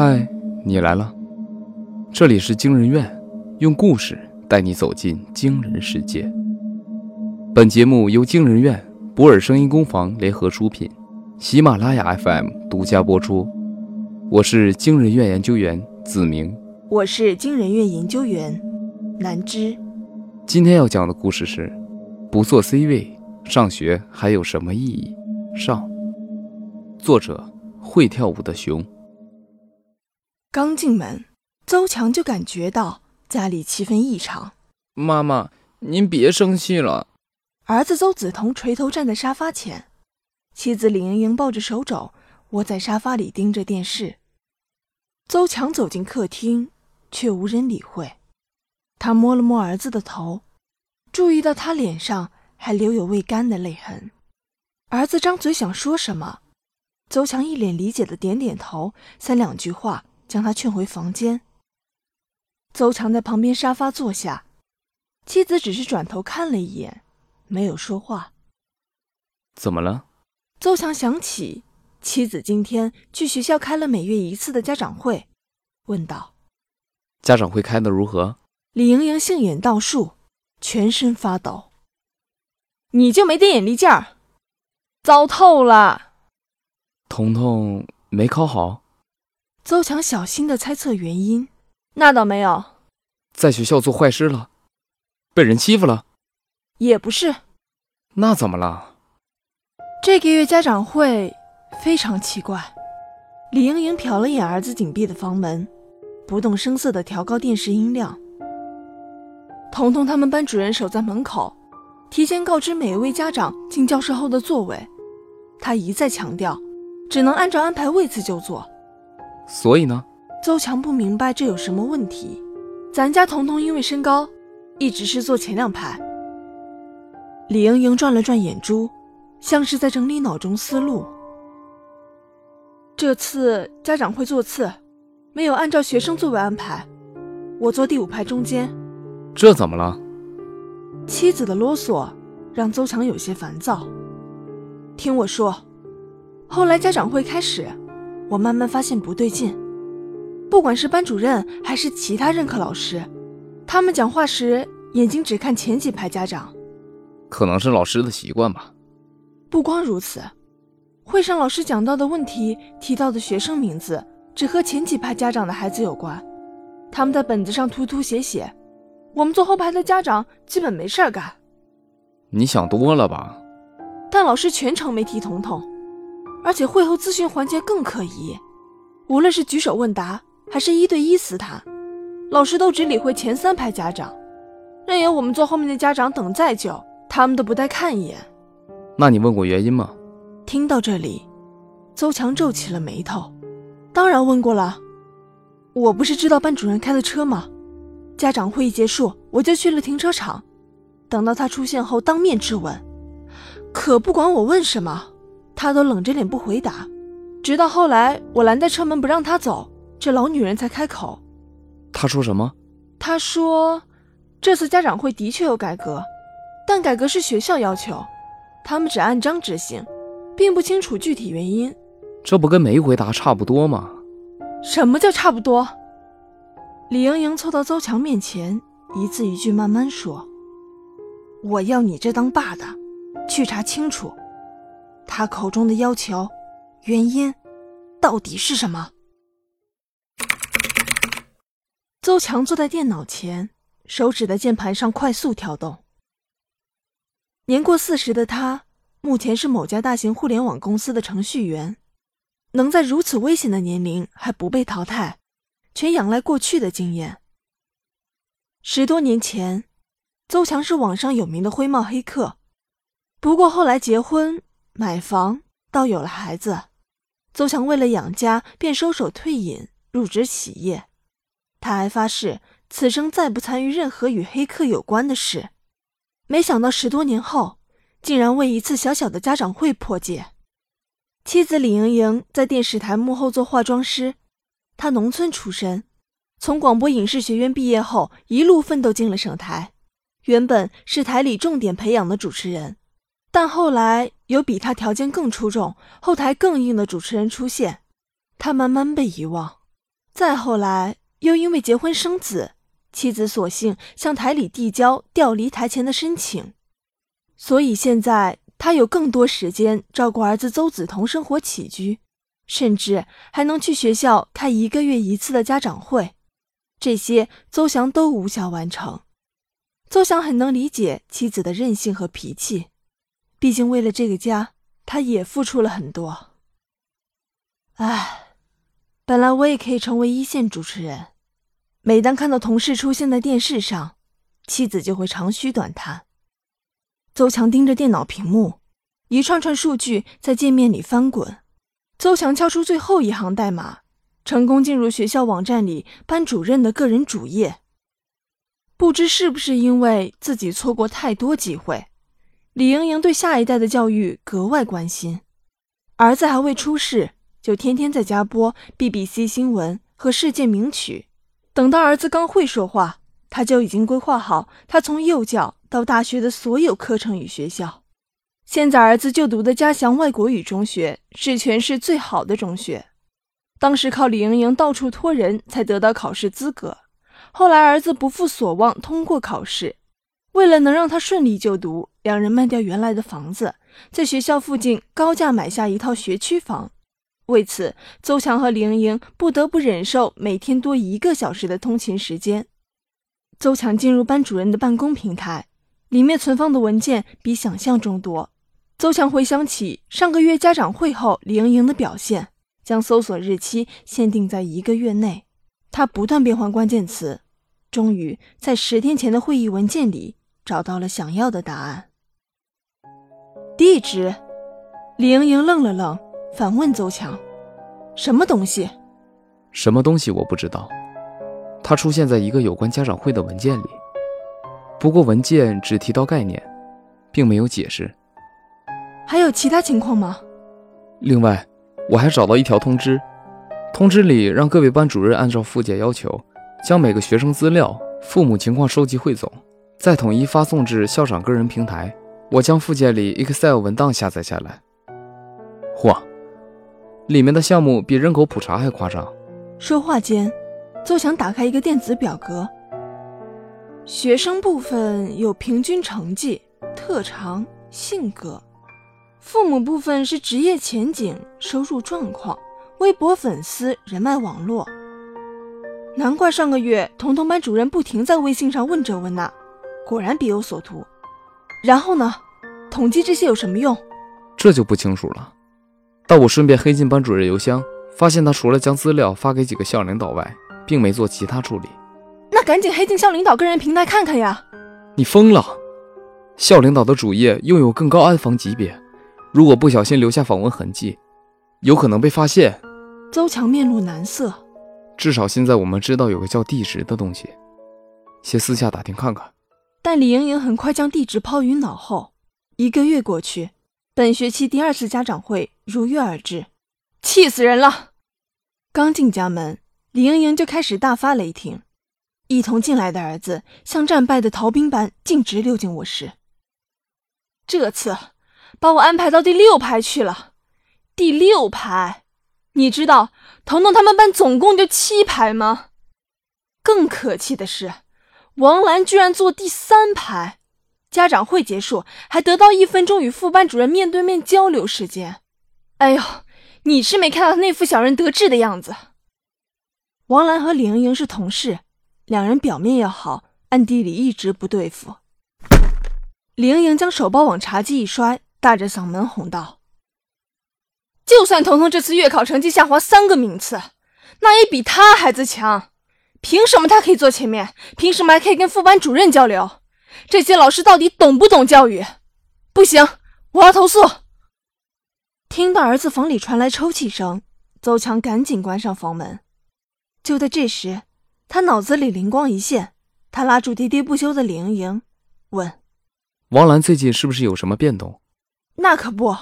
嗨，你来了，这里是惊人院，用故事带你走进惊人世界。本节目由惊人院、博尔声音工坊联合出品，喜马拉雅 FM 独家播出。我是惊人院研究员子明，我是惊人院研究员南芝。今天要讲的故事是：不做 C 位，上学还有什么意义？上，作者会跳舞的熊。刚进门，邹强就感觉到家里气氛异常。妈妈，您别生气了。儿子邹子彤垂头站在沙发前，妻子李莹莹抱着手肘窝在沙发里盯着电视。邹强走进客厅，却无人理会。他摸了摸儿子的头，注意到他脸上还留有未干的泪痕。儿子张嘴想说什么，邹强一脸理解的点点头，三两句话。将他劝回房间。邹强在旁边沙发坐下，妻子只是转头看了一眼，没有说话。怎么了？邹强想起妻子今天去学校开了每月一次的家长会，问道：“家长会开的如何？”李莹莹杏眼倒竖，全身发抖。你就没点眼力劲儿？糟透了！彤彤没考好。邹强小心的猜测原因，那倒没有，在学校做坏事了，被人欺负了，也不是，那怎么了？这个月家长会非常奇怪。李莹莹瞟了眼儿子紧闭的房门，不动声色的调高电视音量。彤彤他们班主任守在门口，提前告知每一位家长进教室后的座位，他一再强调，只能按照安排位次就坐。所以呢，邹强不明白这有什么问题。咱家彤彤因为身高，一直是坐前两排。李莹莹转了转眼珠，像是在整理脑中思路。这次家长会座次没有按照学生座位安排，我坐第五排中间。这怎么了？妻子的啰嗦让邹强有些烦躁。听我说，后来家长会开始。我慢慢发现不对劲，不管是班主任还是其他任课老师，他们讲话时眼睛只看前几排家长，可能是老师的习惯吧。不光如此，会上老师讲到的问题提到的学生名字只和前几排家长的孩子有关，他们在本子上涂涂写写，我们坐后排的家长基本没事儿干。你想多了吧？但老师全程没提彤彤。而且会后咨询环节更可疑，无论是举手问答还是一对一私谈，老师都只理会前三排家长，任由我们坐后面的家长等再久，他们都不带看一眼。那你问过原因吗？听到这里，邹强皱起了眉头。当然问过了，我不是知道班主任开的车吗？家长会议结束，我就去了停车场，等到他出现后当面质问，可不管我问什么。他都冷着脸不回答，直到后来我拦在车门不让他走，这老女人才开口。他说什么？他说，这次家长会的确有改革，但改革是学校要求，他们只按章执行，并不清楚具体原因。这不跟没回答差不多吗？什么叫差不多？李莹莹凑到邹强面前，一字一句慢慢说：“我要你这当爸的，去查清楚。”他口中的要求，原因到底是什么？邹强坐在电脑前，手指在键盘上快速跳动。年过四十的他，目前是某家大型互联网公司的程序员，能在如此危险的年龄还不被淘汰，全仰赖过去的经验。十多年前，邹强是网上有名的灰帽黑客，不过后来结婚。买房，到有了孩子，邹强为了养家，便收手退隐，入职企业。他还发誓此生再不参与任何与黑客有关的事。没想到十多年后，竟然为一次小小的家长会破戒。妻子李莹莹在电视台幕后做化妆师，她农村出身，从广播影视学院毕业后，一路奋斗进了省台，原本是台里重点培养的主持人。但后来有比他条件更出众、后台更硬的主持人出现，他慢慢被遗忘。再后来，又因为结婚生子，妻子索性向台里递交调离台前的申请，所以现在他有更多时间照顾儿子邹子彤生活起居，甚至还能去学校开一个月一次的家长会。这些邹翔都无暇完成。邹翔很能理解妻子的任性和脾气，毕竟为了这个家，他也付出了很多。唉，本来我也可以成为一线主持人。每当看到同事出现在电视上，妻子就会长吁短叹。邹强盯着电脑屏幕，一串串数据在界面里翻滚。邹强敲出最后一行代码。成功进入学校网站里班主任的个人主页。不知是不是因为自己错过太多机会，李莹莹对下一代的教育格外关心。儿子还未出世，就天天在家播 BBC 新闻和世界名曲。等到儿子刚会说话，他就已经规划好他从幼教到大学的所有课程与学校。现在儿子就读的嘉祥外国语中学是全市最好的中学。当时靠李莹莹到处托人才得到考试资格，后来儿子不负所望通过考试，为了能让他顺利就读，两人卖掉原来的房子，在学校附近高价买下一套学区房。为此，邹强和李莹莹不得不忍受每天多一个小时的通勤时间。邹强进入班主任的办公平台，里面存放的文件比想象中多。邹强回想起上个月家长会后李莹莹的表现。将搜索日期限定在一个月内，他不断变换关键词，终于在十天前的会议文件里找到了想要的答案。地址，李莹莹愣了愣，反问邹强：“什么东西？”“什么东西我不知道。”它出现在一个有关家长会的文件里，不过文件只提到概念，并没有解释。还有其他情况吗？另外。我还找到一条通知，通知里让各位班主任按照附件要求，将每个学生资料、父母情况收集汇总，再统一发送至校长个人平台。我将附件里 Excel 文档下载下来。嚯，里面的项目比人口普查还夸张。说话间，邹强打开一个电子表格，学生部分有平均成绩、特长、性格。父母部分是职业前景、收入状况、微博粉丝、人脉网络。难怪上个月彤彤班主任不停在微信上问这问那，果然别有所图。然后呢？统计这些有什么用？这就不清楚了。但我顺便黑进班主任邮箱，发现他除了将资料发给几个校领导外，并没做其他处理。那赶紧黑进校领导个人平台看看呀！你疯了？校领导的主页拥有更高安防级别。如果不小心留下访问痕迹，有可能被发现。邹强面露难色。至少现在我们知道有个叫地址的东西，先私下打听看看。但李莹莹很快将地址抛于脑后。一个月过去，本学期第二次家长会如约而至，气死人了！刚进家门，李莹莹就开始大发雷霆。一同进来的儿子像战败的逃兵般径直溜进卧室。这次。把我安排到第六排去了，第六排，你知道彤彤他们班总共就七排吗？更可气的是，王兰居然坐第三排，家长会结束还得到一分钟与副班主任面对面交流时间。哎呦，你是没看到他那副小人得志的样子。王兰和李莹莹是同事，两人表面要好，暗地里一直不对付。李莹莹将手包往茶几一摔。大着嗓门哄道：“就算彤彤这次月考成绩下滑三个名次，那也比他孩子强。凭什么他可以坐前面？凭什么还可以跟副班主任交流？这些老师到底懂不懂教育？不行，我要投诉！”听到儿子房里传来抽泣声，邹强赶紧关上房门。就在这时，他脑子里灵光一现，他拉住喋喋不休的李莹莹，问：“王兰最近是不是有什么变动？”那可不，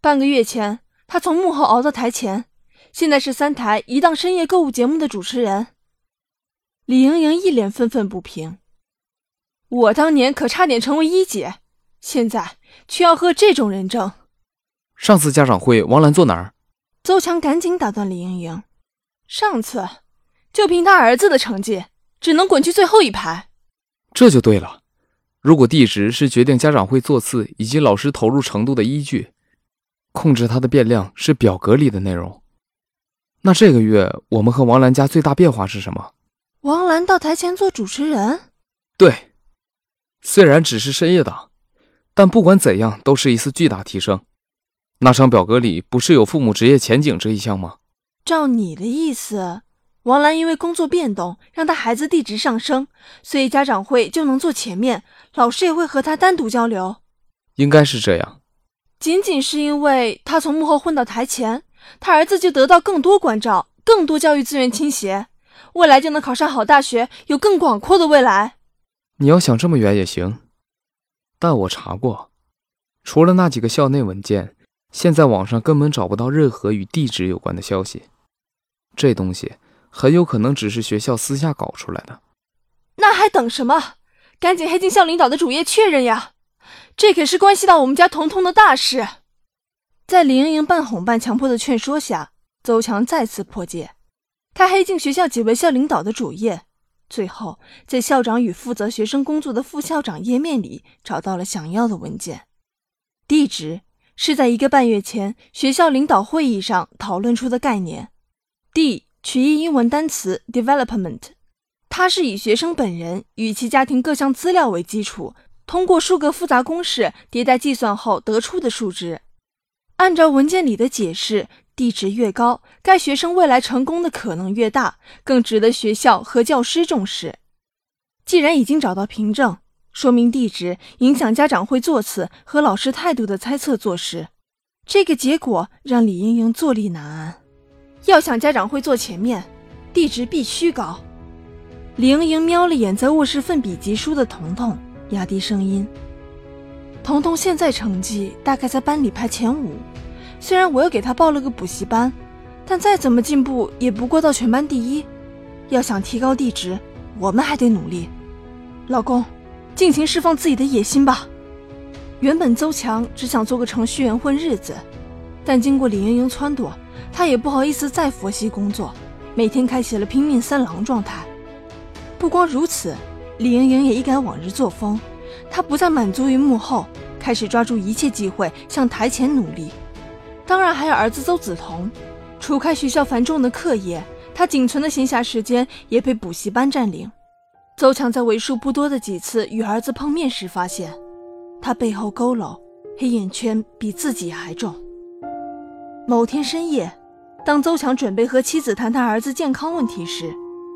半个月前，他从幕后熬到台前，现在是三台一档深夜购物节目的主持人。李莹莹一脸愤愤不平：“我当年可差点成为一姐，现在却要和这种人争。”上次家长会，王兰坐哪儿？邹强赶紧打断李莹莹：“上次就凭他儿子的成绩，只能滚去最后一排。这就对了。如果地址是决定家长会座次以及老师投入程度的依据，控制它的变量是表格里的内容，那这个月我们和王兰家最大变化是什么？王兰到台前做主持人。对，虽然只是深夜档，但不管怎样都是一次巨大提升。那张表格里不是有父母职业前景这一项吗？照你的意思。王兰因为工作变动，让她孩子地值上升，所以家长会就能坐前面，老师也会和她单独交流。应该是这样。仅仅是因为她从幕后混到台前，她儿子就得到更多关照，更多教育资源倾斜，未来就能考上好大学，有更广阔的未来。你要想这么远也行，但我查过，除了那几个校内文件，现在网上根本找不到任何与地址有关的消息。这东西。很有可能只是学校私下搞出来的，那还等什么？赶紧黑进校领导的主页确认呀！这可是关系到我们家彤彤的大事。在李莹莹半哄半强迫的劝说下，邹强再次破戒，他黑进学校几位校领导的主页，最后在校长与负责学生工作的副校长页面里找到了想要的文件，地址是在一个半月前学校领导会议上讨论出的概念，D。取义英文单词 development，它是以学生本人与其家庭各项资料为基础，通过数个复杂公式迭代计算后得出的数值。按照文件里的解释，地值越高，该学生未来成功的可能越大，更值得学校和教师重视。既然已经找到凭证，说明地址影响家长会座次和老师态度的猜测坐实，这个结果让李莹莹坐立难安。要想家长会坐前面，地址必须高。李莹莹瞄了眼在卧室奋笔疾书的彤彤，压低声音：“彤彤现在成绩大概在班里排前五，虽然我又给他报了个补习班，但再怎么进步也不过到全班第一。要想提高地址，我们还得努力。老公，尽情释放自己的野心吧。原本邹强只想做个程序员混日子，但经过李莹莹撺掇。”他也不好意思再佛系工作，每天开启了拼命三郎状态。不光如此，李莹莹也一改往日作风，她不再满足于幕后，开始抓住一切机会向台前努力。当然，还有儿子邹子彤，除开学校繁重的课业，他仅存的闲暇时间也被补习班占领。邹强在为数不多的几次与儿子碰面时，发现他背后佝偻，黑眼圈比自己还重。某天深夜。当邹强准备和妻子谈谈儿子健康问题时，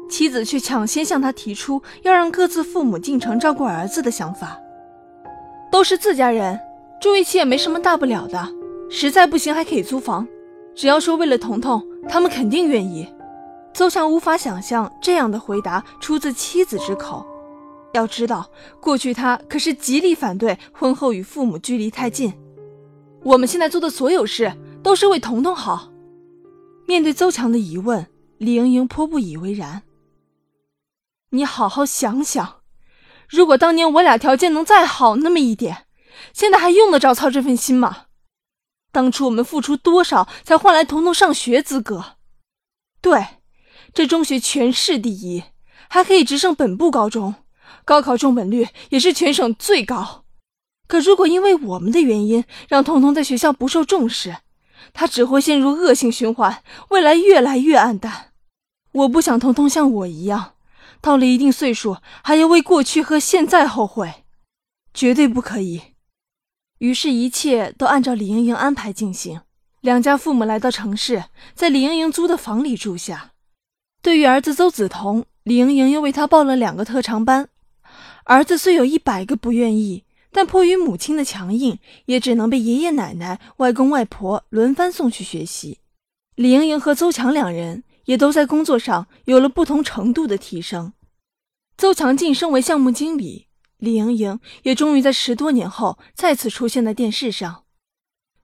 妻子却抢先向他提出要让各自父母进城照顾儿子的想法。都是自家人，住一起也没什么大不了的，实在不行还可以租房。只要说为了彤彤，他们肯定愿意。邹强无法想象这样的回答出自妻子之口。要知道，过去他可是极力反对婚后与父母距离太近。我们现在做的所有事都是为彤彤好。面对邹强的疑问，李莹莹颇不以为然。你好好想想，如果当年我俩条件能再好那么一点，现在还用得着操这份心吗？当初我们付出多少才换来彤彤上学资格？对，这中学全市第一，还可以直升本部高中，高考重本率也是全省最高。可如果因为我们的原因让彤彤在学校不受重视，他只会陷入恶性循环，未来越来越暗淡。我不想彤彤像我一样，到了一定岁数还要为过去和现在后悔，绝对不可以。于是，一切都按照李莹莹安排进行。两家父母来到城市，在李莹莹租的房里住下。对于儿子邹子彤，李莹莹又为他报了两个特长班。儿子虽有一百个不愿意。但迫于母亲的强硬，也只能被爷爷奶奶、外公外婆轮番送去学习。李莹莹和邹强两人也都在工作上有了不同程度的提升。邹强晋升为项目经理，李莹莹也终于在十多年后再次出现在电视上。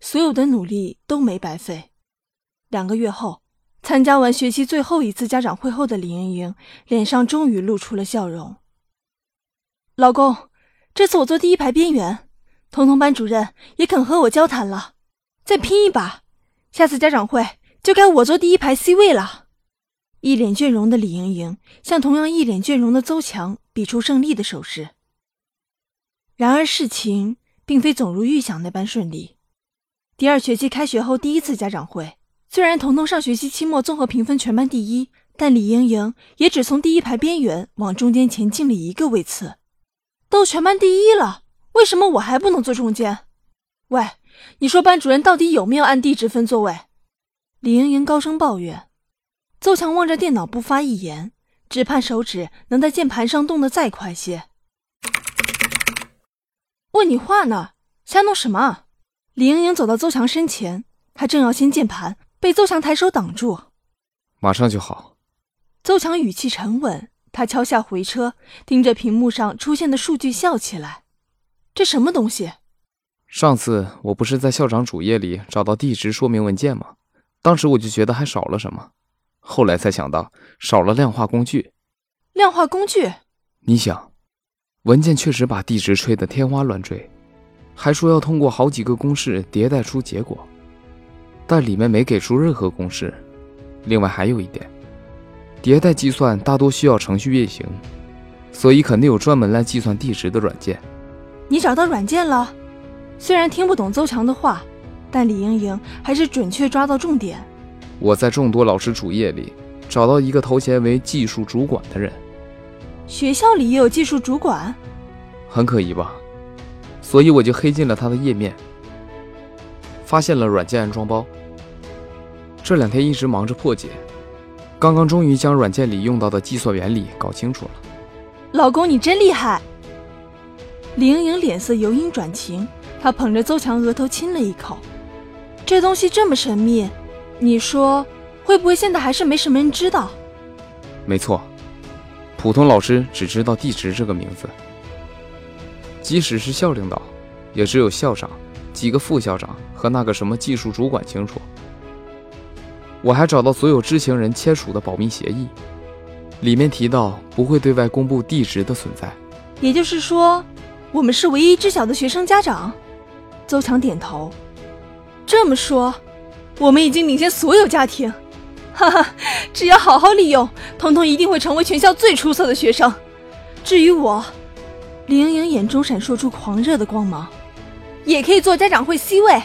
所有的努力都没白费。两个月后，参加完学期最后一次家长会后的李莹莹脸上终于露出了笑容。老公。这次我坐第一排边缘，彤彤班主任也肯和我交谈了。再拼一把，下次家长会就该我坐第一排 C 位了。一脸倦容的李盈莹向同样一脸倦容的邹强比出胜利的手势。然而事情并非总如预想那般顺利。第二学期开学后第一次家长会，虽然彤彤上学期期末综合评分全班第一，但李盈莹也只从第一排边缘往中间前进了一个位次。都全班第一了，为什么我还不能坐中间？喂，你说班主任到底有没有按地址分座位？李盈莹高声抱怨。邹强望着电脑不发一言，只盼手指能在键盘上动得再快些。问你话呢，瞎弄什么？李莹莹走到邹强身前，她正要掀键盘，被邹强抬手挡住。马上就好。邹强语气沉稳，他敲下回车，盯着屏幕上出现的数据笑起来。这什么东西？上次我不是在校长主页里找到地址说明文件吗？当时我就觉得还少了什么。后来才想到少了量化工具。量化工具？你想，文件确实把地址吹得天花乱坠，还说要通过好几个公式迭代出结果，但里面没给出任何公式。另外还有一点，迭代计算大多需要程序运行，所以肯定有专门来计算地值的软件。你找到软件了？虽然听不懂邹强的话，但李莹莹还是准确抓到重点。我在众多老师主页里找到一个头衔为技术主管的人。学校里也有技术主管，很可疑吧？所以我就黑进了他的页面，发现了软件安装包。这两天一直忙着破解，刚刚终于将软件里用到的计算原理搞清楚了。老公，你真厉害！李盈莹脸色由阴转晴，她捧着邹强额头亲了一口。这东西这么神秘。你说会不会现在还是没什么人知道？没错，普通老师只知道地质这个名字。即使是校领导，也只有校长、几个副校长和那个什么技术主管清楚。我还找到所有知情人签署的保密协议，里面提到不会对外公布地址的存在。也就是说，我们是唯一知晓的学生家长。邹强点头。这么说。我们已经领先所有家庭，哈哈！只要好好利用，彤彤一定会成为全校最出色的学生。至于我，李盈莹眼中闪烁出狂热的光芒，也可以做家长会 C 位。